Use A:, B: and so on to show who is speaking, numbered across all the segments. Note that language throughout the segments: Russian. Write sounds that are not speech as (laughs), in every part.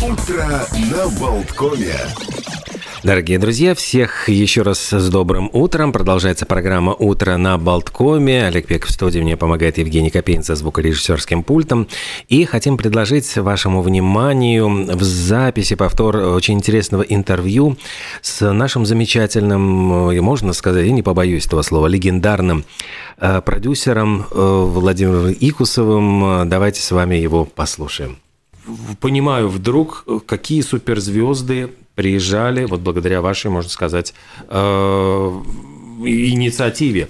A: Утро на Болткоме.
B: Дорогие друзья, всех еще раз с добрым утром. Продолжается программа «Утро на Болткоме». Олег Пеков в студии, мне помогает Евгений Копейн за звукорежиссерским пультом. И хотим предложить вашему вниманию в записи повтор очень интересного интервью с нашим замечательным, и можно сказать, я не побоюсь этого слова, легендарным э, продюсером э, Владимиром Икусовым. Давайте с вами его послушаем понимаю вдруг, какие суперзвезды приезжали, вот благодаря вашей, можно сказать, э, инициативе.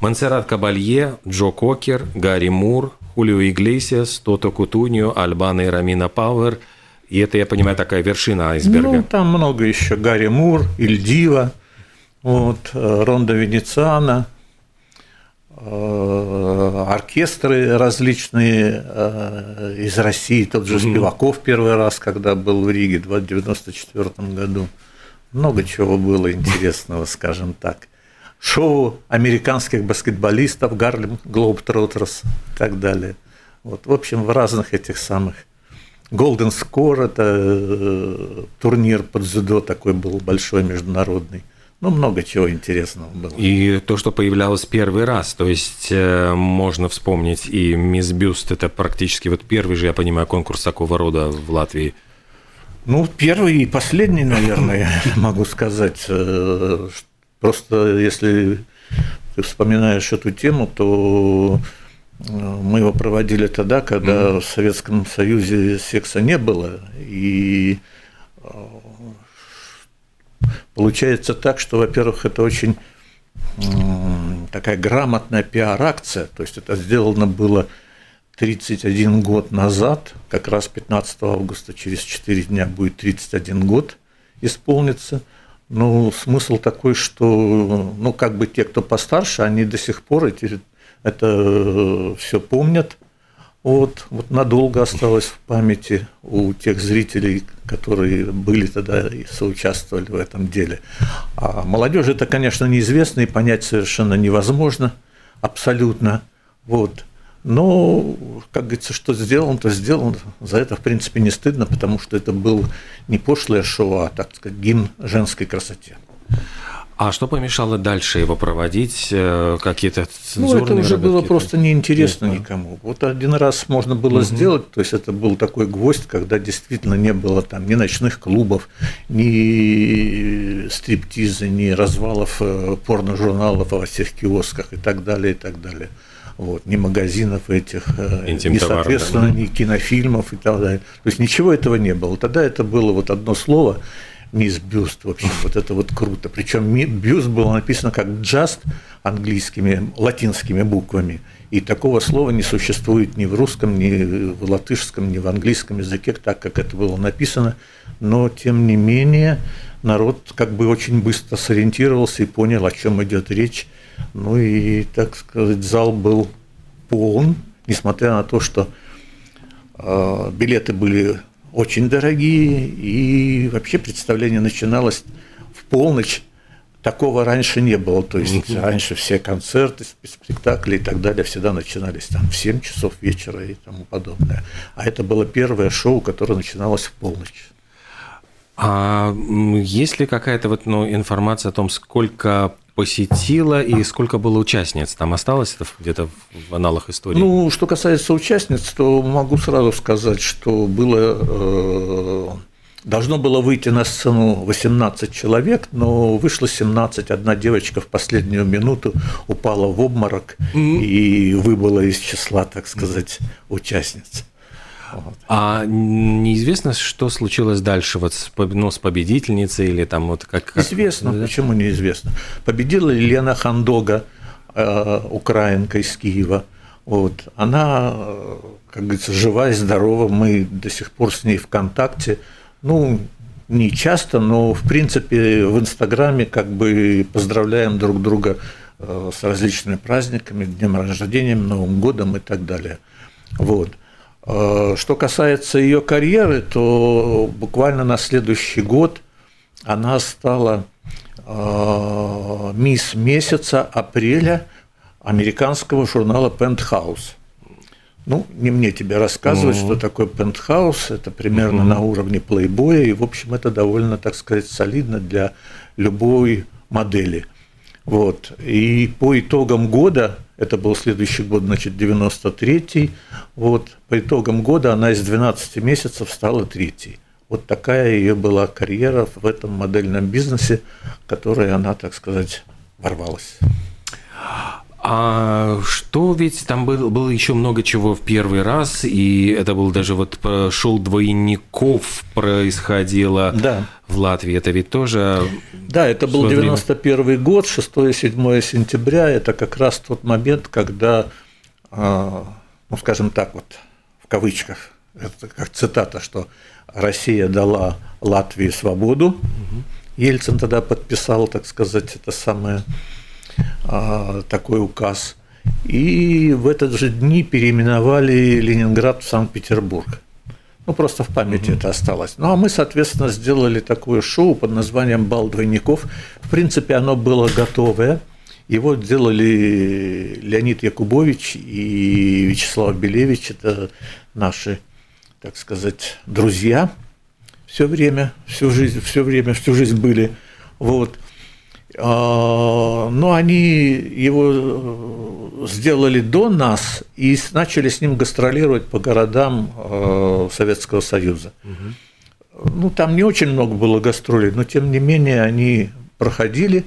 B: Монсеррат Кабалье, Джо Кокер, Гарри Мур, Хулио Иглесиас, Тото Кутуньо, Альбана и Рамина Пауэр. И это, я понимаю, такая вершина айсберга.
C: Ну, там много еще. Гарри Мур, Ильдива, вот, э, Ронда Венециана, Э, оркестры различные э, из России, тот же Спиваков первый раз, когда был в Риге в 1994 году. Много чего было интересного, скажем так. Шоу американских баскетболистов, Гарлем Глобтротерс и так далее. Вот, в общем, в разных этих самых. Golden Score – это э, турнир под дзюдо такой был большой международный. Ну, много чего интересного было.
B: И то, что появлялось первый раз, то есть э, можно вспомнить и Мисс Бюст, это практически вот первый же, я понимаю, конкурс такого рода в Латвии.
C: Ну, первый и последний, наверное, (laughs) могу сказать. Э, просто если ты вспоминаешь эту тему, то э, мы его проводили тогда, когда mm-hmm. в Советском Союзе секса не было, и Получается так, что, во-первых, это очень такая грамотная пиар-акция, то есть это сделано было 31 год назад, как раз 15 августа, через 4 дня будет 31 год исполнится. Ну, смысл такой, что, ну, как бы те, кто постарше, они до сих пор эти, это э, все помнят, вот, вот надолго осталось в памяти у тех зрителей, которые были тогда и соучаствовали в этом деле. А молодежи это, конечно, неизвестно и понять совершенно невозможно, абсолютно. Вот. Но, как говорится, что сделано, то сделано. За это, в принципе, не стыдно, потому что это был не пошлое шоу, а, так сказать, гимн женской красоте.
B: А что помешало дальше его проводить? Э, какие-то цензурные
C: Ну, это уже было просто неинтересно Нет, никому. Вот один раз можно было угу. сделать, то есть это был такой гвоздь, когда действительно не было там ни ночных клубов, ни стриптиза, ни развалов э, порно-журналов во всех киосках и так далее, и так далее. Вот, ни магазинов этих, э, ни, соответственно, да? ни кинофильмов и так далее. То есть ничего этого не было. Тогда это было вот одно слово – мисс Бюст, в общем, вот это вот круто. Причем Бюст было написано как джаст английскими, латинскими буквами. И такого слова не существует ни в русском, ни в латышском, ни в английском языке, так как это было написано. Но, тем не менее, народ как бы очень быстро сориентировался и понял, о чем идет речь. Ну и, так сказать, зал был полон, несмотря на то, что э, билеты были очень дорогие, и вообще представление начиналось в полночь. Такого раньше не было. То есть раньше все концерты, спектакли и так далее всегда начинались там в 7 часов вечера и тому подобное. А это было первое шоу, которое начиналось в полночь.
B: А есть ли какая-то вот, ну, информация о том, сколько посетила и сколько было участниц? Там осталось это где-то в аналах истории?
C: Ну, что касается участниц, то могу сразу сказать, что было э, Должно было выйти на сцену 18 человек, но вышло 17. Одна девочка в последнюю минуту упала в обморок mm-hmm. и выбыла из числа, так сказать, участниц.
B: Вот. А неизвестно, что случилось дальше вот с, ну, с победительницей или там вот как? как...
C: Известно, да? почему неизвестно. Победила Елена Хандога, э, украинка из Киева. Вот. Она, э, как говорится, жива и здорова. Мы до сих пор с ней в контакте. Ну, не часто, но в принципе в Инстаграме как бы поздравляем друг друга э, с различными праздниками, днем рождения, Новым годом и так далее. Вот. Э, что касается ее карьеры, то буквально на следующий год она стала э, мисс месяца апреля американского журнала Penthouse. Ну, не мне тебе рассказывать, mm-hmm. что такое пентхаус. Это примерно mm-hmm. на уровне плейбоя. И, в общем, это довольно, так сказать, солидно для любой модели. Вот. И по итогам года, это был следующий год, значит, 93-й, вот, по итогам года она из 12 месяцев стала третьей. Вот такая ее была карьера в этом модельном бизнесе, в которой она, так сказать, ворвалась.
B: А что ведь там было, было еще много чего в первый раз, и это был даже вот шоу двойников происходило да. в Латвии. Это ведь тоже...
C: Да, это был 91 время... год, 6-7 сентября. Это как раз тот момент, когда, а, ну скажем так вот, в кавычках, это как цитата, что Россия дала Латвии свободу. Угу. Ельцин тогда подписал, так сказать, это самое такой указ. И в этот же дни переименовали Ленинград в Санкт-Петербург. Ну, просто в памяти mm это осталось. Ну, а мы, соответственно, сделали такое шоу под названием «Бал двойников». В принципе, оно было готовое. Его делали Леонид Якубович и Вячеслав Белевич. Это наши, так сказать, друзья. Все время, всю жизнь, все время, всю жизнь были. Вот. А, но они его э, сделали до нас и начали с ним гастролировать по городам э, Советского Союза. Угу. Ну, там не очень много было гастролей, но тем не менее они проходили,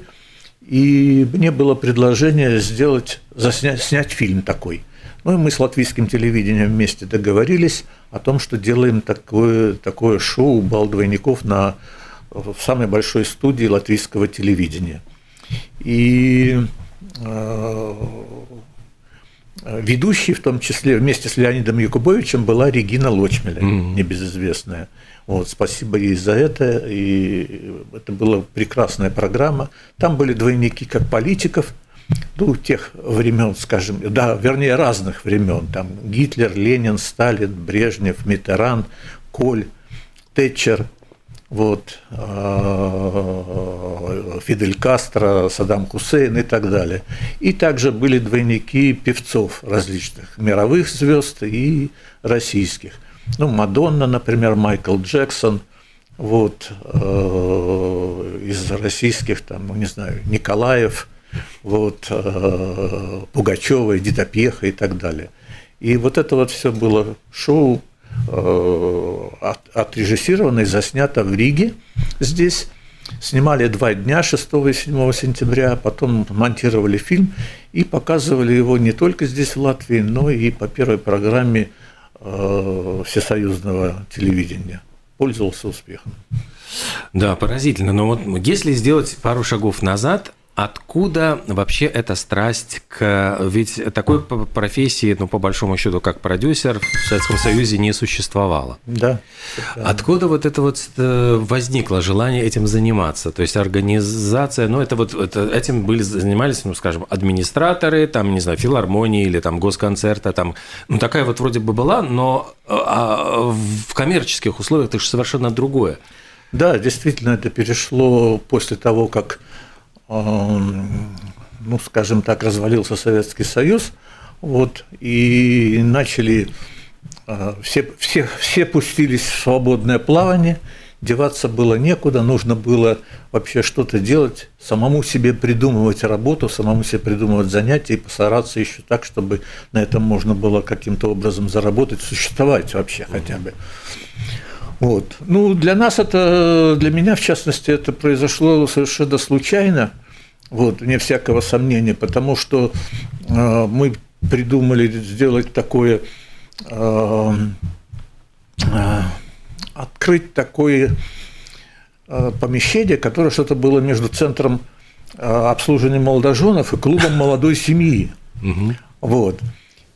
C: и мне было предложение сделать, заснять, снять фильм такой. Ну и мы с латвийским телевидением вместе договорились о том, что делаем такое, такое шоу «Бал двойников» на в самой большой студии латвийского телевидения. И э, ведущей, в том числе вместе с Леонидом Якубовичем, была Регина Лочмеля, mm-hmm. небезызвестная. Вот, спасибо ей за это, и это была прекрасная программа. Там были двойники как политиков, ну, тех времен, скажем, да, вернее, разных времен. Там Гитлер, Ленин, Сталин, Брежнев, Митеран, Коль, Тэтчер, вот, а, Фидель Кастро, Саддам Хусейн и так далее. И также были двойники певцов различных, мировых звезд и российских. Ну, Мадонна, например, Майкл Джексон, вот, э, из российских, там, ну, не знаю, Николаев, вот, э, Пугачева, Эдита Пьеха и так далее. И вот это вот все было шоу от, отрежиссировано и заснято в Риге здесь. Снимали два дня, 6 и 7 сентября, потом монтировали фильм и показывали его не только здесь, в Латвии, но и по первой программе э, всесоюзного телевидения. Пользовался успехом.
B: Да, поразительно. Но вот если сделать пару шагов назад, Откуда вообще эта страсть к... Ведь такой профессии, ну, по большому счету, как продюсер, в Советском Союзе не существовало.
C: Да.
B: Откуда вот это вот э, возникло желание этим заниматься? То есть организация, ну, это вот это, этим были, занимались, ну, скажем, администраторы, там, не знаю, филармонии или там госконцерта, там, ну, такая вот вроде бы была, но а, в коммерческих условиях это же совершенно другое.
C: Да, действительно, это перешло после того, как ну, скажем так, развалился Советский Союз, вот, и начали, а, все, все, все пустились в свободное плавание, деваться было некуда, нужно было вообще что-то делать, самому себе придумывать работу, самому себе придумывать занятия и постараться еще так, чтобы на этом можно было каким-то образом заработать, существовать вообще хотя бы. Вот. Ну, для нас это, для меня в частности, это произошло совершенно случайно, вот, вне всякого сомнения, потому что э, мы придумали сделать такое, э, э, открыть такое э, помещение, которое что-то было между центром э, обслуживания молодоженов и клубом молодой семьи. Угу. Вот.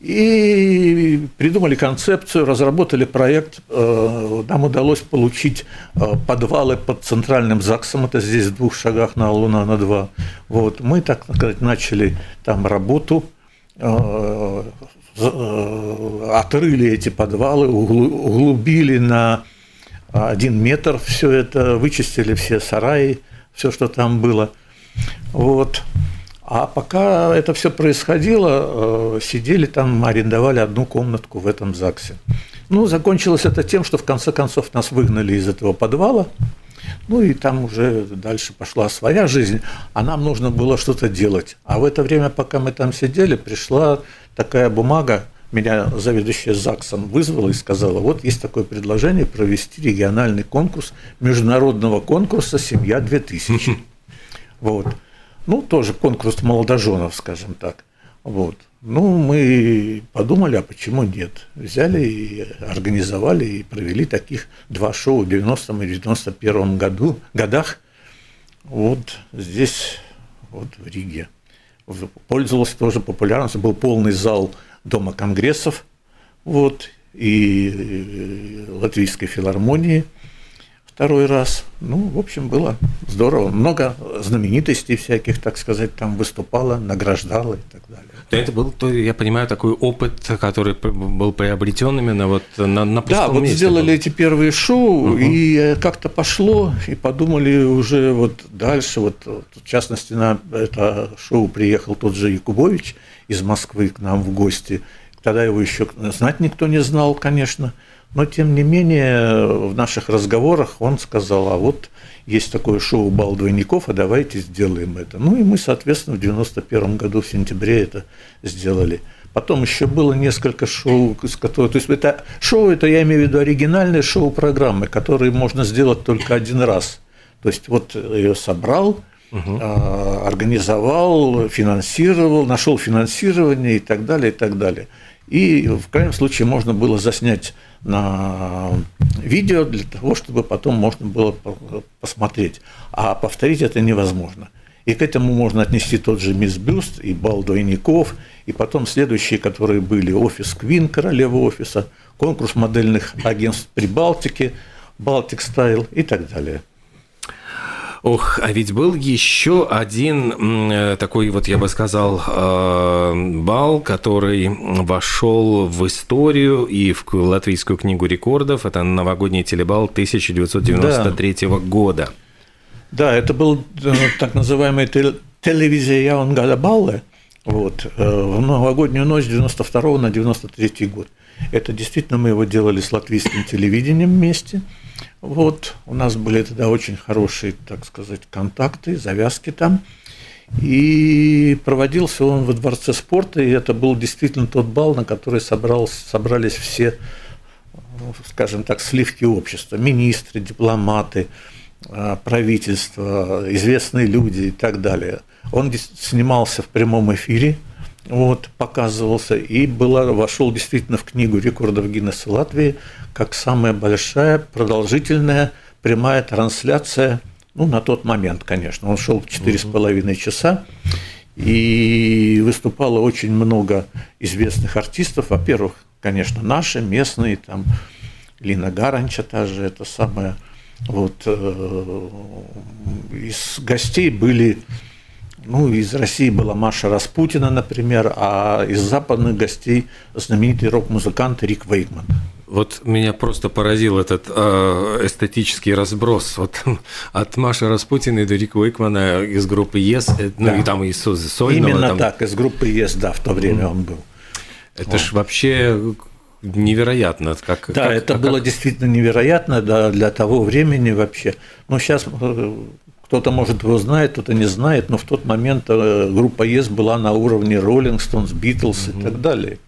C: И придумали концепцию, разработали проект. Э, нам удалось получить э, подвалы под центральным ЗАГСом, это здесь в двух шагах на Луна на два. Вот. Мы, так сказать, начали там работу, э, отрыли эти подвалы, углубили на один метр все это, вычистили все сараи, все, что там было. Вот. А пока это все происходило, э, сидели там, арендовали одну комнатку в этом ЗАГСе. Ну, закончилось это тем, что в конце концов нас выгнали из этого подвала, ну и там уже дальше пошла своя жизнь, а нам нужно было что-то делать. А в это время, пока мы там сидели, пришла такая бумага, меня заведующая ЗАГСом вызвала и сказала, вот есть такое предложение провести региональный конкурс международного конкурса «Семья-2000». (laughs) Вот. Ну, тоже конкурс молодоженов, скажем так. Вот. Ну, мы подумали, а почему нет? Взяли и организовали и провели таких два шоу в 90-м и 91-м году, годах. Вот здесь, вот в Риге. Пользовался тоже популярностью. Был полный зал Дома конгрессов, вот, и Латвийской филармонии – второй раз. Ну, в общем, было здорово. Много знаменитостей всяких, так сказать, там выступало, награждало и так далее.
B: То это был, то, я понимаю, такой опыт, который был приобретен именно вот на, на
C: Да, вот
B: месте
C: сделали
B: был.
C: эти первые шоу, угу. и э, как-то пошло, и подумали уже вот дальше, вот в частности, на это шоу приехал тот же Якубович из Москвы к нам в гости. Тогда его еще знать никто не знал, конечно. Но, тем не менее, в наших разговорах он сказал, а вот есть такое шоу «Бал двойников, а давайте сделаем это». Ну и мы, соответственно, в 91 году, в сентябре это сделали. Потом еще было несколько шоу, из которых... То есть это шоу, это я имею в виду оригинальные шоу-программы, которые можно сделать только один раз. То есть вот ее собрал, угу. организовал, финансировал, нашел финансирование и так далее, и так далее. И в крайнем случае можно было заснять на видео для того, чтобы потом можно было посмотреть. А повторить это невозможно. И к этому можно отнести тот же Мисс Бюст и Бал двойников, и потом следующие, которые были офис Квин, королева офиса, конкурс модельных агентств Прибалтики, Балтик Стайл и так далее.
B: Ох, а ведь был еще один э, такой, вот я бы сказал, э, бал, который вошел в историю и в Латвийскую книгу рекордов. Это новогодний телебал 1993 да. года.
C: Да, это был э, так называемый телевизия Яунгада Балле вот, в новогоднюю ночь 92 на 93 год. Это действительно мы его делали с латвийским телевидением вместе – вот, у нас были тогда очень хорошие, так сказать, контакты, завязки там. И проводился он во Дворце спорта, и это был действительно тот бал, на который собрался, собрались все, скажем так, сливки общества, министры, дипломаты, а, правительство, известные люди и так далее. Он снимался в прямом эфире, вот, показывался, и была, вошел действительно в книгу рекордов Гиннесса Латвии как самая большая, продолжительная прямая трансляция, ну, на тот момент, конечно, он шел четыре с половиной часа, и выступало очень много известных артистов, во-первых, конечно, наши, местные, там, Лина Гаранча та же, это самое, вот, э, из гостей были ну, из России была Маша Распутина, например, а из западных гостей знаменитый рок-музыкант Рик Вейкман.
B: Вот меня просто поразил этот э, эстетический разброс. Вот (laughs) от Маши Распутиной до Рика Уикмана из группы ЕС, yes, э, ну да. и там и сольного.
C: Именно
B: там...
C: так, из группы ЕС, yes, да, в то время mm. он был.
B: Это вот. ж вообще невероятно. Как,
C: да,
B: как,
C: это
B: как,
C: было действительно невероятно да, для того времени вообще. Но сейчас э, кто-то, может, его знает, кто-то не знает, но в тот момент э, группа ЕС была на уровне Rolling Stones, Beatles угу. и так далее.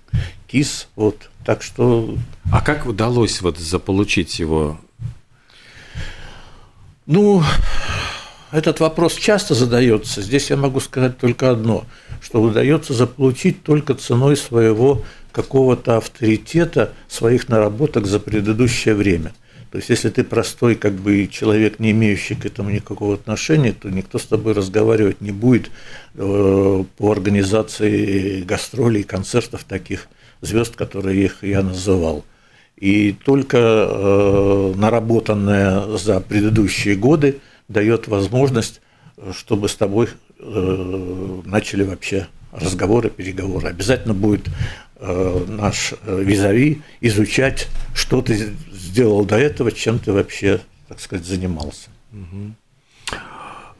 C: Кис, вот. Так что...
B: А как удалось вот заполучить его?
C: Ну, этот вопрос часто задается. Здесь я могу сказать только одно, что удается заполучить только ценой своего какого-то авторитета, своих наработок за предыдущее время – то есть, если ты простой как бы человек, не имеющий к этому никакого отношения, то никто с тобой разговаривать не будет э, по организации гастролей, концертов таких звезд, которые их я называл. И только э, наработанное за предыдущие годы дает возможность, чтобы с тобой э, начали вообще разговоры, переговоры. Обязательно будет наш визави изучать, что ты сделал до этого, чем ты вообще, так сказать, занимался.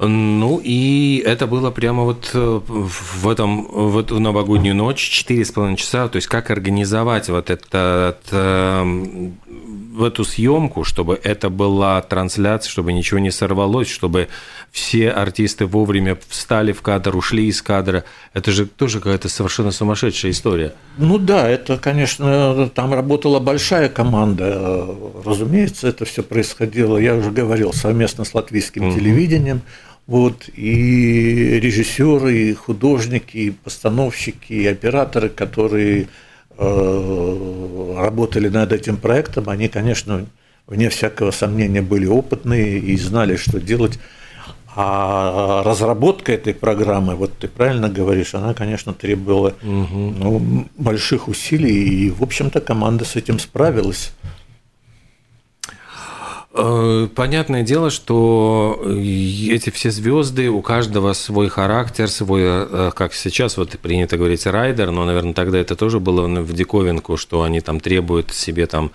B: Ну и это было прямо вот э, в этом в эту новогоднюю ночь четыре с половиной часа. То есть как организовать вот этот э, в эту съемку, чтобы это была трансляция, чтобы ничего не сорвалось, чтобы все артисты вовремя встали в кадр, ушли из кадра. Это же тоже какая-то совершенно сумасшедшая история.
C: Ну да, это, конечно, там работала большая команда. Разумеется, это все происходило, я уже говорил, совместно с латвийским угу. телевидением. Вот, и режиссеры, и художники, и постановщики, и операторы, которые работали над этим проектом, они, конечно, вне всякого сомнения были опытные и знали, что делать. А разработка этой программы, вот ты правильно говоришь, она, конечно, требовала угу. ну, больших усилий, и, в общем-то, команда с этим справилась.
B: Э, понятное дело, что эти все звезды, у каждого свой характер, свой, э, как сейчас вот принято говорить, райдер, но, наверное, тогда это тоже было в диковинку, что они там требуют себе там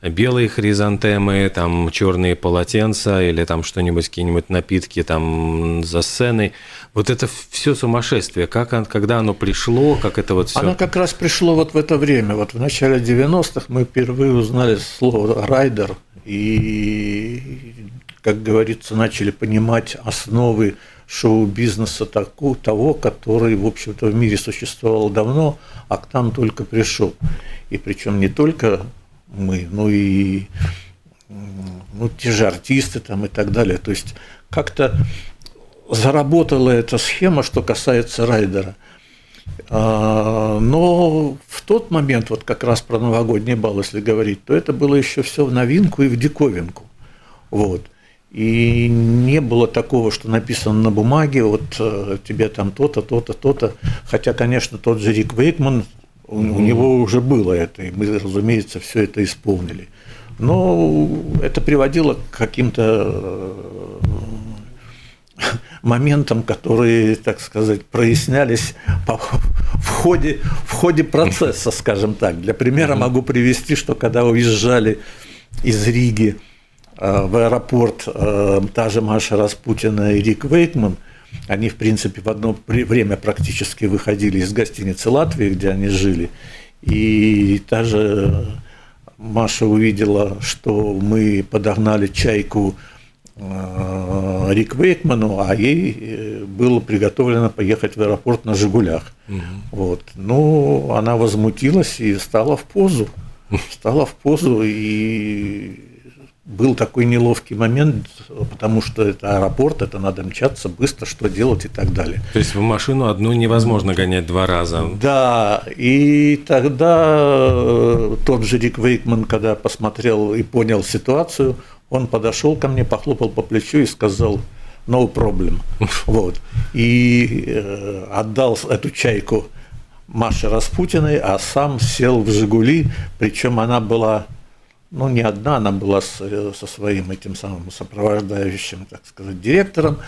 B: белые хризантемы, там черные полотенца или там что-нибудь, какие-нибудь напитки там за сценой. Вот это все сумасшествие. Как, когда оно пришло, как это вот все?
C: Оно как раз пришло вот в это время. Вот в начале 90-х мы впервые узнали слово «райдер», и, как говорится, начали понимать основы шоу-бизнеса того, который, в общем-то, в мире существовал давно, а к нам только пришел. И причем не только мы, но и ну, те же артисты там и так далее. То есть как-то заработала эта схема, что касается райдера. А, но в тот момент, вот как раз про новогодний бал, если говорить, то это было еще все в новинку и в диковинку. Вот. И не было такого, что написано на бумаге, вот э, тебе там то-то, то-то, то-то. Хотя, конечно, тот же Рик Вейкман, у, у него уже было это, и мы, разумеется, все это исполнили. Но это приводило к каким-то э, моментам, которые, так сказать, прояснялись по, в, ходе, в ходе процесса, скажем так. Для примера могу привести, что когда уезжали из Риги э, в аэропорт э, та же Маша Распутина и Рик Вейкман, они, в принципе, в одно время практически выходили из гостиницы Латвии, где они жили, и та же Маша увидела, что мы подогнали чайку Рик Вейкману, а ей э, было приготовлено поехать в аэропорт на «Жигулях». Угу. Вот. Ну, она возмутилась и стала в позу. Стала в позу, и был такой неловкий момент, потому что это аэропорт, это надо мчаться быстро, что делать и так далее.
B: То есть в машину одну невозможно гонять два раза.
C: Да, и тогда э, тот же Рик Вейкман, когда посмотрел и понял ситуацию, он подошел ко мне, похлопал по плечу и сказал «no problem». (laughs) Вот. И э, отдал эту чайку Маше Распутиной, а сам сел в «Жигули», причем она была, ну, не одна, она была с, со своим этим самым сопровождающим, так сказать, директором,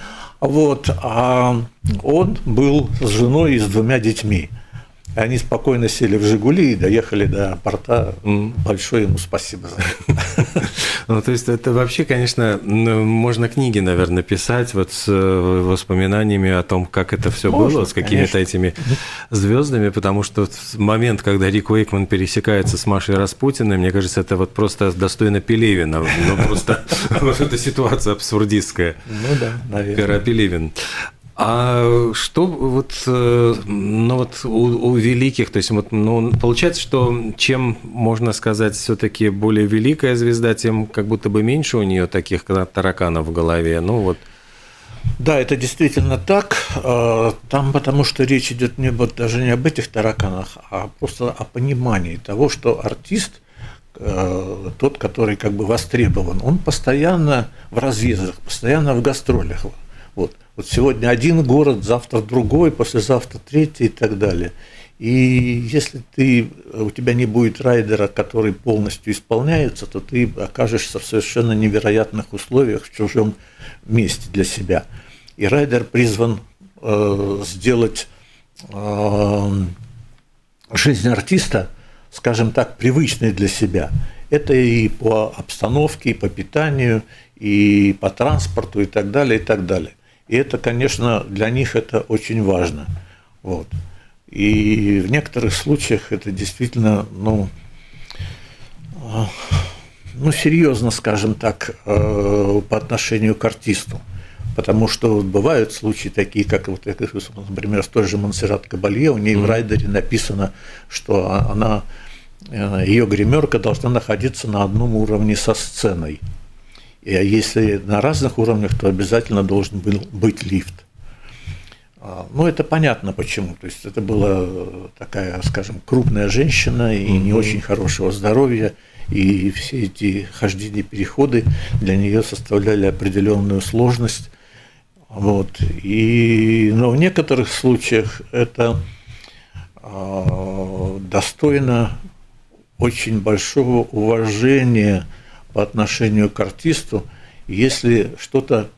C: вот, а он был с женой и с двумя детьми – они спокойно сели в «Жигули» и доехали до порта. Большое ему спасибо за это.
B: Ну, то есть это вообще, конечно, можно книги, наверное, писать вот с э, воспоминаниями о том, как это все было, с какими-то этими звездами, потому что момент, когда Рик Уэйкман пересекается с Машей Распутиной, мне кажется, это вот просто достойно Пелевина. Ну, просто (laughs) вот эта ситуация абсурдистская.
C: Ну да, наверное. Пера
B: Пелевин. А что вот, э, ну вот у, у великих, то есть вот, ну, получается, что чем можно сказать все-таки более великая звезда, тем как будто бы меньше у нее таких тараканов в голове. Ну вот.
C: Да, это действительно так. А, там потому что речь идет не вот даже не об этих тараканах, а просто о понимании того, что артист э, тот, который как бы востребован, он постоянно в разъездах, постоянно в гастролях. Вот. Сегодня один город, завтра другой, послезавтра третий и так далее. И если ты, у тебя не будет райдера, который полностью исполняется, то ты окажешься в совершенно невероятных условиях в чужом месте для себя. И райдер призван э, сделать э, жизнь артиста, скажем так, привычной для себя. Это и по обстановке, и по питанию, и по транспорту, и так далее, и так далее. И это, конечно, для них это очень важно. Вот. И в некоторых случаях это действительно, ну, ну, серьезно, скажем так, э, по отношению к артисту. Потому что бывают случаи такие, как, вот, например, с той же Монсеррат Кабалье, у нее mm-hmm. в райдере написано, что она, э, ее гримерка должна находиться на одном уровне со сценой. И если на разных уровнях, то обязательно должен был быть лифт. А, ну, это понятно почему. То есть это была такая, скажем, крупная женщина и не очень хорошего здоровья и все эти хождения, переходы для нее составляли определенную сложность. Вот. И, но в некоторых случаях это э, достойно очень большого уважения по отношению к артисту, если что-то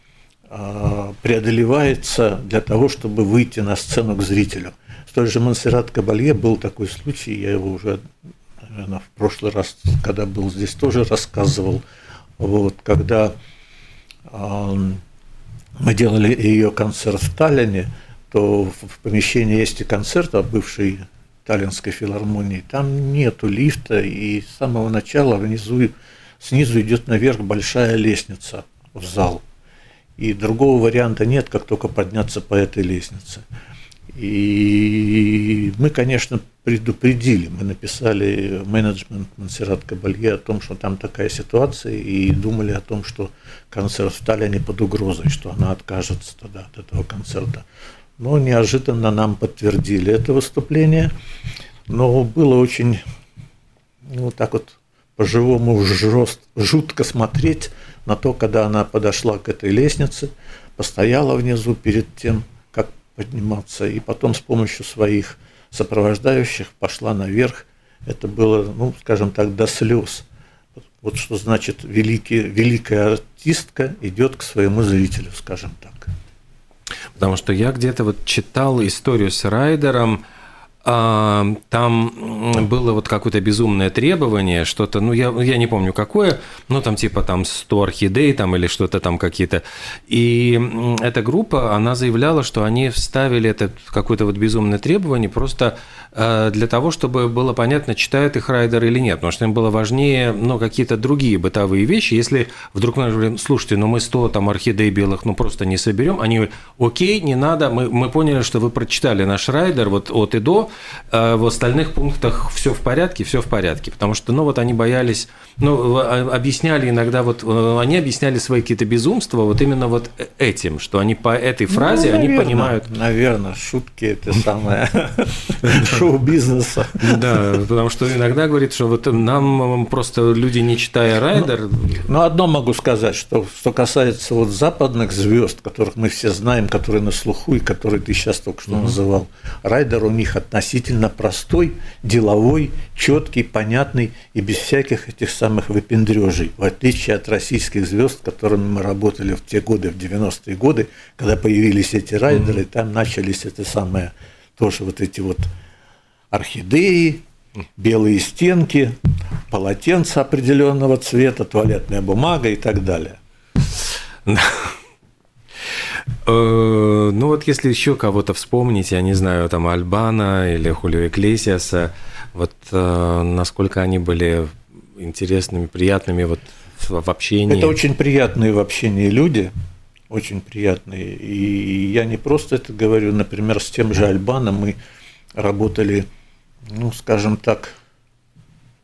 C: э, преодолевается для того, чтобы выйти на сцену к зрителю. С той же Монсеррат Кабалье был такой случай, я его уже наверное, в прошлый раз, когда был здесь, тоже рассказывал, вот, когда э, мы делали ее концерт в Таллине, то в помещении есть и концерт от бывшей Таллинской филармонии, там нету лифта, и с самого начала внизу, снизу идет наверх большая лестница в зал. И другого варианта нет, как только подняться по этой лестнице. И мы, конечно, предупредили, мы написали менеджмент Монсеррат Кабалье о том, что там такая ситуация, и думали о том, что концерт в Таллине под угрозой, что она откажется тогда от этого концерта. Но неожиданно нам подтвердили это выступление, но было очень, ну, так вот, по-живому жест, жутко смотреть на то, когда она подошла к этой лестнице, постояла внизу перед тем, подниматься, и потом с помощью своих сопровождающих пошла наверх. Это было, ну, скажем так, до слез. Вот что значит великий, великая артистка идет к своему зрителю, скажем так.
B: Потому что я где-то вот читал историю с Райдером, там было вот какое-то безумное требование, что-то, ну, я, я не помню какое, ну, там типа там 100 орхидей там или что-то там какие-то. И эта группа, она заявляла, что они вставили это какое-то вот безумное требование просто э, для того, чтобы было понятно, читает их райдер или нет, потому что им было важнее, ну, какие-то другие бытовые вещи. Если вдруг мы слушайте, ну, мы 100 там орхидей белых, ну, просто не соберем, они окей, не надо, мы, мы поняли, что вы прочитали наш райдер вот от и до, а в остальных пунктах все в порядке, все в порядке, потому что, ну, вот они боялись, ну, а, объясняли иногда, вот э, они объясняли свои какие-то безумства вот именно вот э, этим, что они по этой фразе, ну, наверное, они понимают...
C: Наверное, шутки – это самое (laughs) шоу-бизнеса.
B: Да, потому что иногда говорит, что вот нам просто люди, не читая райдер…
C: Ну, одно могу сказать, что что касается вот западных звезд, которых мы все знаем, которые на слуху и которые ты сейчас только что называл, райдер у них относительно относительно простой, деловой, четкий, понятный и без всяких этих самых выпендрежей, в отличие от российских звезд, с которыми мы работали в те годы, в 90-е годы, когда появились эти райдеры, mm-hmm. там начались это самое, тоже вот эти вот орхидеи, белые стенки, полотенца определенного цвета, туалетная бумага и так далее.
B: Э, ну вот если еще кого-то вспомнить, я не знаю, там Альбана или Хулио Иглесиаса, вот э, насколько они были интересными, приятными вот в общении.
C: Это очень приятные в общении люди, очень приятные. И я не просто это говорю, например, с тем же Альбаном мы работали, ну, скажем так,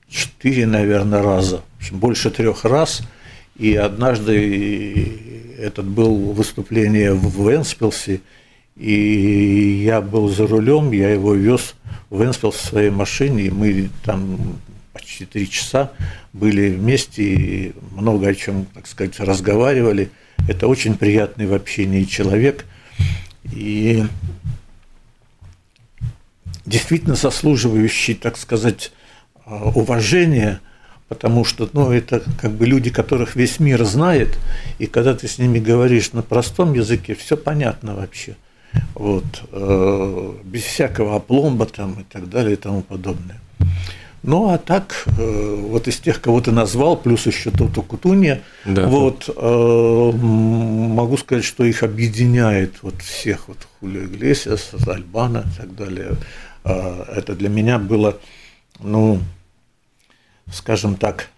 C: четыре, наверное, раза, в общем, больше трех раз. И однажды этот был выступление в Венспилсе, и я был за рулем, я его вез в Венспилс в своей машине, и мы там почти три часа были вместе и много о чем, так сказать, разговаривали. Это очень приятный в общении человек. И действительно заслуживающий, так сказать, уважения – потому что ну, это как бы люди, которых весь мир знает, и когда ты с ними говоришь на простом языке, все понятно вообще. Вот, э, без всякого опломба там и так далее и тому подобное. Ну, а так, э, вот из тех, кого ты назвал, плюс еще Тоту Кутунья, да, вот, э, могу сказать, что их объединяет вот всех, вот Хулио Иглесиас, Альбана и так далее. Э, это для меня было, ну, скажем так,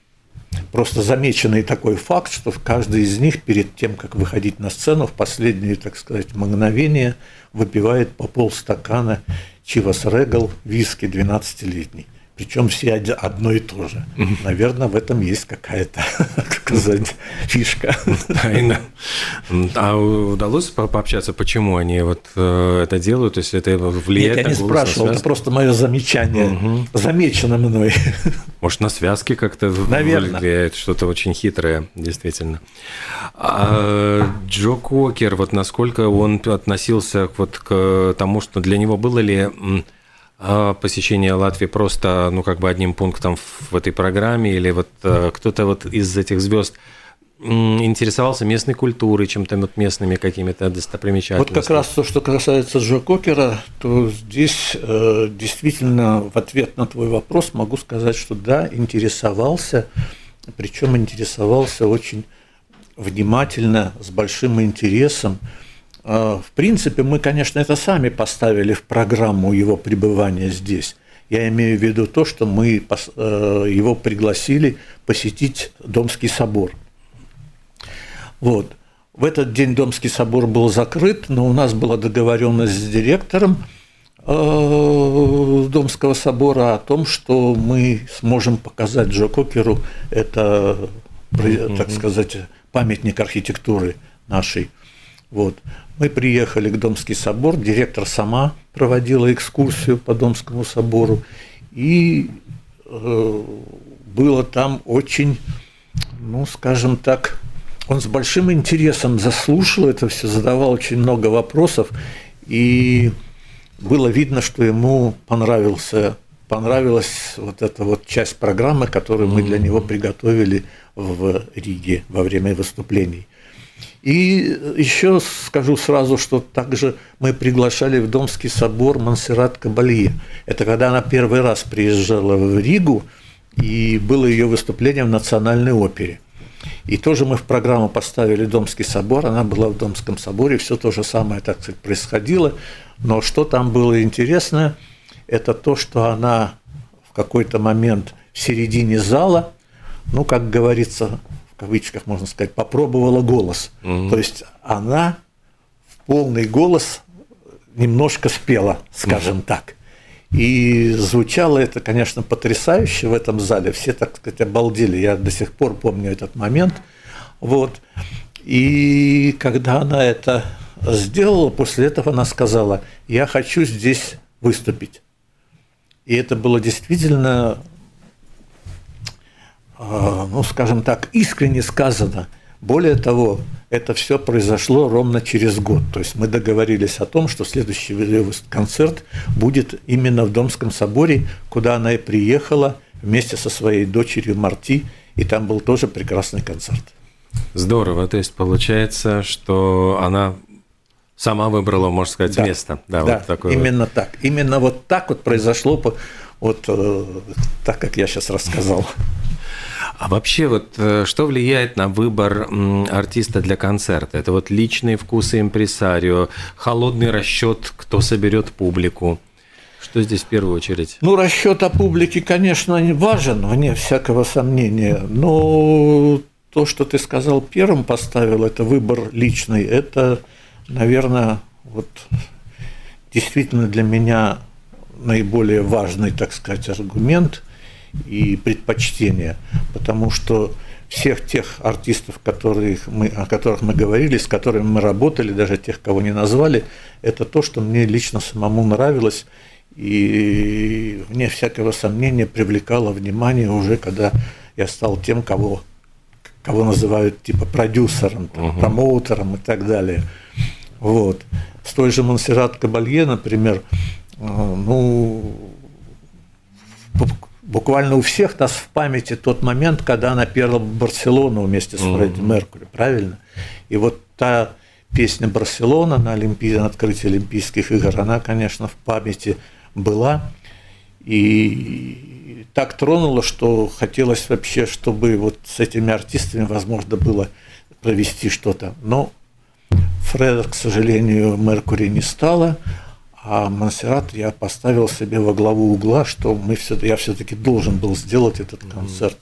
C: просто замеченный такой факт, что каждый из них перед тем, как выходить на сцену, в последние, так сказать, мгновения выпивает по полстакана Чивас Регал виски 12-летний. Причем все одно и то же. Наверное, в этом есть какая-то, (laughs) сказать, фишка.
B: Тайна. А удалось пообщаться, почему они вот э, это делают? То есть это влияет
C: Нет, я не спрашивал, это просто мое замечание, угу. замечено мной.
B: Может, на связки как-то влияет, что-то очень хитрое, действительно. А Джо Кокер, вот насколько он относился вот к тому, что для него было ли посещение Латвии просто, ну, как бы одним пунктом в этой программе, или вот э, кто-то вот из этих звезд интересовался местной культурой, чем-то вот местными какими-то достопримечательностями.
C: Вот как раз то, что касается Джо Кокера, то здесь э, действительно в ответ на твой вопрос могу сказать, что да, интересовался, причем интересовался очень внимательно, с большим интересом. А, в принципе, мы, конечно, это сами поставили в программу его пребывания здесь. Я имею в виду то, что мы э, его пригласили посетить Домский собор. Вот. В этот день Домский собор был закрыт, но у нас была договоренность с директором э, Домского собора о том, что мы сможем показать Джо Кокеру это, так сказать, памятник архитектуры нашей. Вот. Мы приехали к Домский собор, директор сама проводила экскурсию по Домскому собору, и э, было там очень, ну, скажем так, он с большим интересом заслушал это все, задавал очень много вопросов, и было видно, что ему понравился, понравилась вот эта вот часть программы, которую мы для него приготовили в Риге во время выступлений. И еще скажу сразу, что также мы приглашали в Домский собор Монсеррат Кабалье. Это когда она первый раз приезжала в Ригу, и было ее выступление в Национальной опере. И тоже мы в программу поставили Домский собор, она была в Домском соборе, все то же самое, так сказать, происходило. Но что там было интересно, это то, что она в какой-то момент в середине зала, ну, как говорится, в кавычках можно сказать, попробовала голос. Угу. То есть она в полный голос немножко спела, скажем угу. так. И звучало это, конечно, потрясающе в этом зале. Все, так сказать, обалдели. Я до сих пор помню этот момент. Вот. И когда она это сделала, после этого она сказала, я хочу здесь выступить. И это было действительно ну, скажем так, искренне сказано. Более того, это все произошло ровно через год. То есть мы договорились о том, что следующий концерт будет именно в Домском соборе, куда она и приехала вместе со своей дочерью Марти, и там был тоже прекрасный концерт.
B: Здорово. То есть получается, что она сама выбрала, можно сказать, да. место.
C: Да, да вот такое именно вот. так. Именно вот так вот произошло, вот э, так, как я сейчас рассказал.
B: А вообще вот э, что влияет на выбор артиста для концерта? Это вот личные вкусы импресарио, холодный расчет, кто соберет публику. Что здесь в первую очередь?
C: Ну, расчет о публике, конечно, важен, вне всякого сомнения. Но то, что ты сказал первым поставил, это выбор личный, это, наверное, вот действительно для меня наиболее важный, так сказать, аргумент – и предпочтения, потому что всех тех артистов, которых мы, о которых мы говорили, с которыми мы работали, даже тех, кого не назвали, это то, что мне лично самому нравилось и вне всякого сомнения привлекало внимание уже, когда я стал тем, кого, кого называют типа продюсером, там, угу. промоутером и так далее. Вот. С той же Монсеррат Кабалье, например, э, ну, буквально у всех нас в памяти тот момент, когда она пела Барселону вместе с Фредди. Меркури, правильно? И вот та песня Барселона на, Олимпи... на открытии Олимпийских игр, она, конечно, в памяти была. И так тронуло, что хотелось вообще, чтобы вот с этими артистами возможно было провести что-то. Но Фредер, к сожалению, Меркури не стало, а Монсеррат я поставил себе во главу угла, что мы все, я все-таки должен был сделать этот концерт.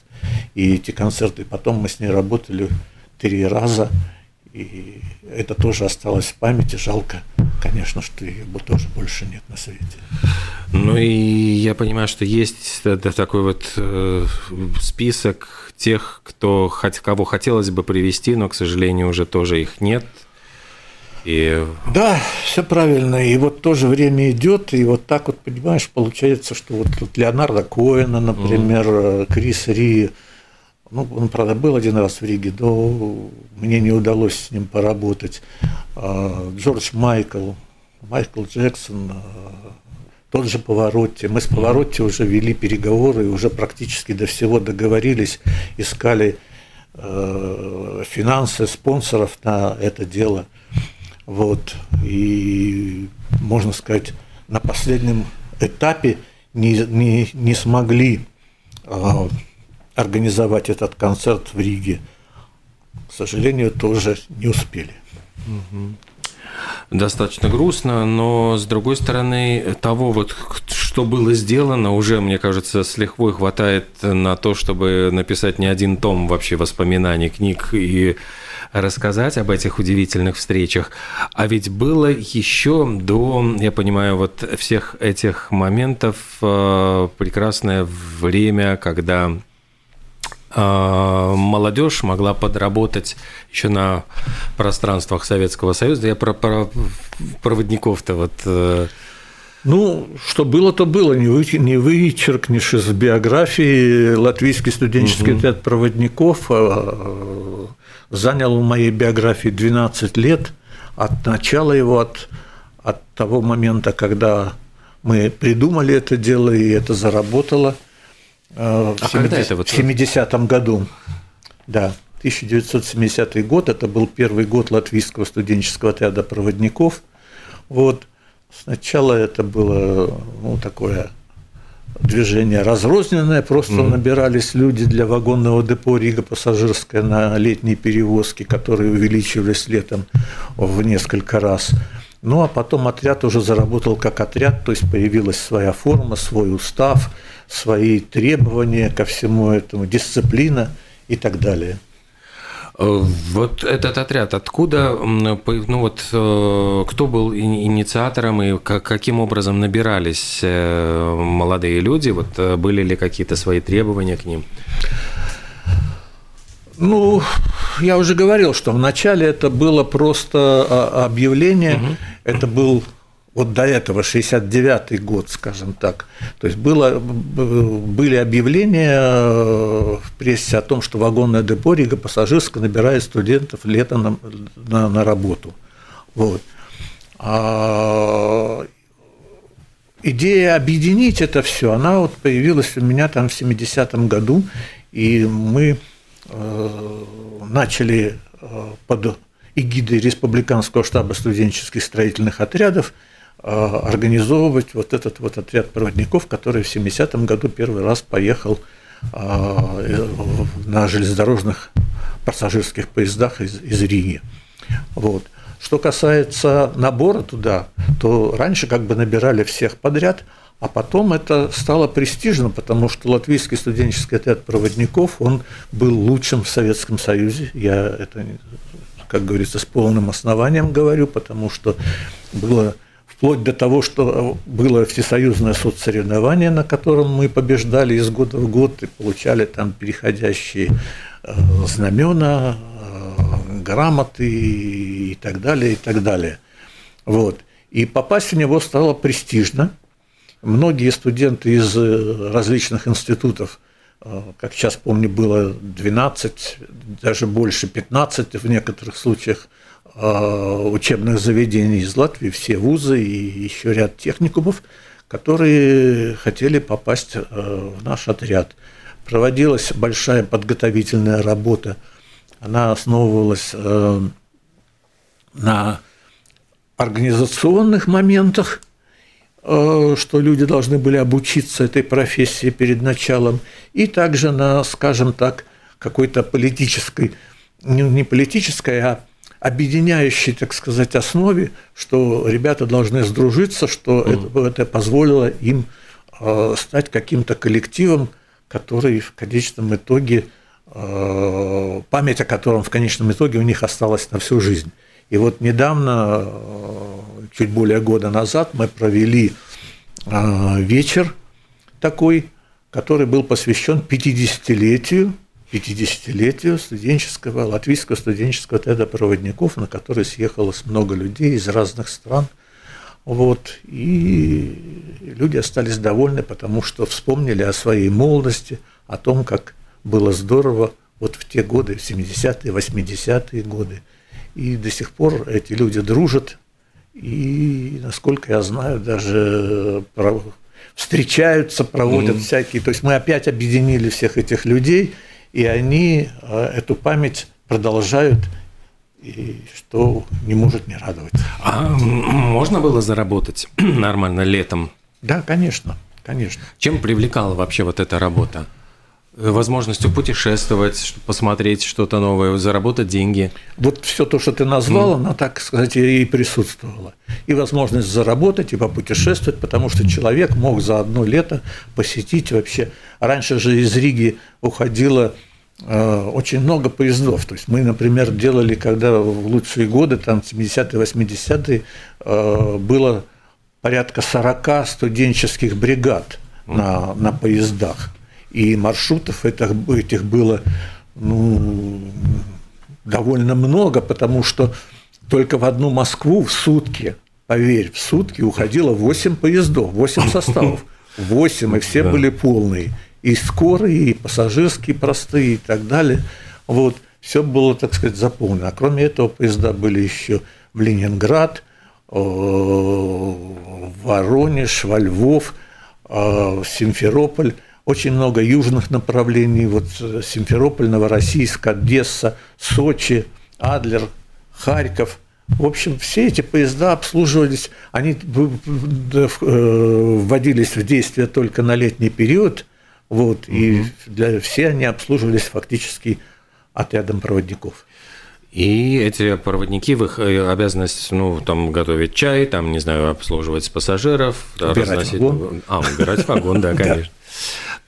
C: И эти концерты, потом мы с ней работали три раза, и это тоже осталось в памяти. Жалко, конечно, что его тоже больше нет на свете.
B: Ну и я понимаю, что есть такой вот э, список тех, кто, кого хотелось бы привести, но, к сожалению, уже тоже их нет.
C: И... Да, все правильно. И вот тоже время идет, и вот так вот, понимаешь, получается, что вот, вот Леонардо Коэна, например, mm. Крис Ри, ну, он, правда, был один раз в Риге, но мне не удалось с ним поработать. А, Джордж Майкл, Майкл Джексон, а, тот же Поворотти. Мы с Поворотти уже вели переговоры, уже практически до всего договорились, искали э, финансы спонсоров на это дело. Вот. И, можно сказать, на последнем этапе не, не, не смогли э, организовать этот концерт в Риге. К сожалению, тоже не успели.
B: Достаточно грустно, но с другой стороны, того вот, что было сделано, уже, мне кажется, с лихвой хватает на то, чтобы написать не один том вообще воспоминаний, книг и рассказать об этих удивительных встречах. А ведь было еще до, я понимаю, вот всех этих моментов э, прекрасное время, когда э, молодежь могла подработать еще на пространствах Советского Союза. Я про, про проводников-то вот э,
C: ну, что было, то было. Не, вы, не вычеркнешь из биографии Латвийский студенческий угу. отряд проводников. А, занял в моей биографии 12 лет от начала его, от, от того момента, когда мы придумали это дело, и это заработало а в 70, вот... 70 году. Да, 1970 год, это был первый год Латвийского студенческого отряда проводников. Вот. Сначала это было ну, такое движение разрозненное, просто mm-hmm. набирались люди для вагонного депо Рига пассажирская на летние перевозки, которые увеличивались летом в несколько раз. Ну а потом отряд уже заработал как отряд, то есть появилась своя форма, свой устав, свои требования ко всему этому, дисциплина и так далее.
B: Э, вот этот отряд, откуда, ну вот, э, кто был инициатором и каким образом набирались э, молодые люди? Вот были ли какие-то свои требования к ним?
C: Ну, я уже говорил, что вначале это было просто а, объявление, угу. это был вот до этого, 69-й год, скажем так. То есть было, были объявления э, в прессе о том, что вагонная депо Рига пассажирская набирает студентов летом на, на, на работу. Вот. А идея объединить это все, она вот появилась у меня там в 70-м году, и мы э, начали э, под эгидой Республиканского штаба студенческих строительных отрядов организовывать вот этот вот отряд проводников, который в 70-м году первый раз поехал а, э, на железнодорожных пассажирских поездах из, из Риги. Вот. Что касается набора туда, то раньше как бы набирали всех подряд, а потом это стало престижно, потому что Латвийский студенческий отряд проводников, он был лучшим в Советском Союзе. Я это, как говорится, с полным основанием говорю, потому что было вплоть до того, что было всесоюзное соцсоревнование, на котором мы побеждали из года в год и получали там переходящие э, знамена, э, грамоты и так далее, и так далее. Вот. И попасть в него стало престижно. Многие студенты из э, различных институтов, как сейчас помню, было 12, даже больше 15 в некоторых случаях, учебных заведений из Латвии, все вузы и еще ряд техникумов, которые хотели попасть э, в наш отряд. Проводилась большая подготовительная работа. Она основывалась э, на организационных моментах, э, что люди должны были обучиться этой профессии перед началом, и также на, скажем так, какой-то политической, не политической, а объединяющей, так сказать, основе, что ребята должны сдружиться, что mm. это, это позволило им э, стать каким-то коллективом, который в конечном итоге, э, память о котором в конечном итоге у них осталась на всю жизнь. И вот недавно, э, чуть более года назад, мы провели вечер такой, который был посвящен 50-летию 50-летию студенческого, латвийского студенческого отряда проводников, на который съехалось много людей из разных стран. Вот, и люди остались довольны, потому что вспомнили о своей молодости, о том, как было здорово вот в те годы, в 70-е, 80-е годы. И до сих пор эти люди дружат, и, насколько я знаю, даже встречаются, проводят mm-hmm. всякие. То есть мы опять объединили всех этих людей – и они э, эту память продолжают, и что не может не радовать.
B: А можно было заработать (clears throat) нормально летом?
C: Да, конечно, конечно.
B: Чем привлекала вообще вот эта работа? Возможностью путешествовать, посмотреть что-то новое, заработать деньги.
C: Вот все то, что ты назвал, mm. она, так сказать, и присутствовала. И возможность заработать, и попутешествовать, потому что человек мог за одно лето посетить вообще. Раньше же из Риги уходило э, очень много поездов. То есть мы, например, делали, когда в лучшие годы, там 70-е, 80-е, э, было порядка 40 студенческих бригад на, на поездах и маршрутов этих, этих было ну, довольно много, потому что только в одну Москву в сутки, поверь, в сутки уходило 8 поездов, 8 (laughs) составов. 8, и все да. были полные. И скорые, и пассажирские простые, и так далее. Вот, все было, так сказать, заполнено. А кроме этого, поезда были еще в Ленинград, э, в Воронеж, во Львов, э, в Симферополь очень много южных направлений, вот э, Симферополь, Новороссийск, Одесса, Сочи, Адлер, Харьков. В общем, все эти поезда обслуживались, они э, вводились в действие только на летний период, вот, угу. и для, все они обслуживались фактически отрядом проводников.
B: И эти проводники, в их э, обязанность, ну, там, готовить чай, там, не знаю, обслуживать пассажиров,
C: убирать разносить... вагон.
B: А, убирать вагон, да, (laughs) конечно.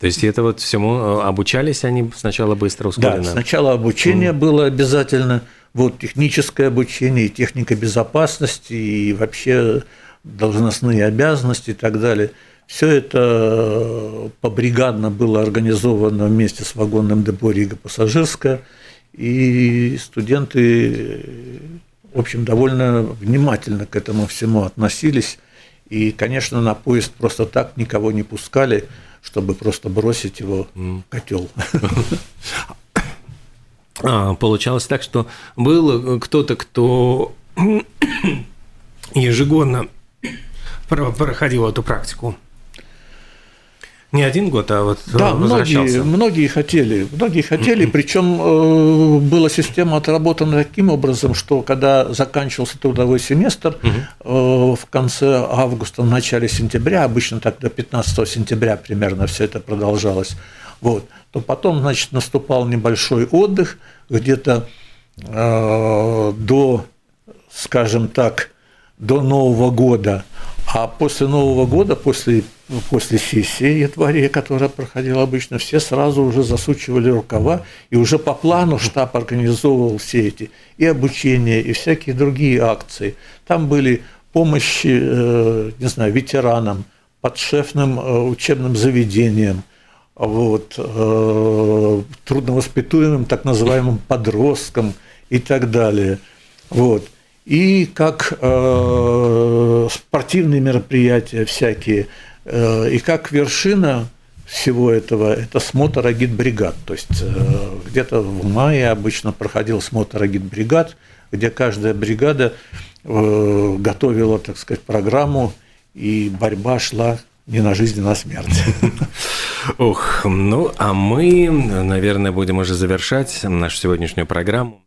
B: То есть это вот всему э, обучались они сначала быстро, ускоренно?
C: Да, сначала обучение mm. было обязательно, вот техническое обучение, техника безопасности и вообще должностные обязанности и так далее. Все это э, побригадно было организовано вместе с вагонным депо Рига Пассажирская, и студенты, в общем, довольно внимательно к этому всему относились. И, конечно, на поезд просто так никого не пускали – чтобы просто бросить его в котел.
B: А, получалось так, что был кто-то, кто (coughs) ежегодно проходил эту практику. Не один год, а вот
C: да, многие, многие хотели, многие хотели, (clears throat) причем э, была система отработана таким образом, что когда заканчивался трудовой семестр э, в конце августа, в начале сентября, обычно так до 15 сентября примерно все это продолжалось, вот, то потом, значит, наступал небольшой отдых, где-то э, до, скажем так, до Нового года, а после Нового года, после после сессии января, которая проходила обычно, все сразу уже засучивали рукава, и уже по плану штаб организовывал все эти и обучение, и всякие другие акции. Там были помощи, э, не знаю, ветеранам, подшефным э, учебным заведениям, вот, э, трудновоспитуемым так называемым подросткам и так далее. Вот. И как э, спортивные мероприятия всякие – и как вершина всего этого – это смотр агитбригад. То есть э, где-то в мае обычно проходил смотр агитбригад, где каждая бригада э, готовила, так сказать, программу, и борьба шла не на жизнь, а на смерть.
B: Ух, ну а мы, наверное, будем уже завершать нашу сегодняшнюю программу.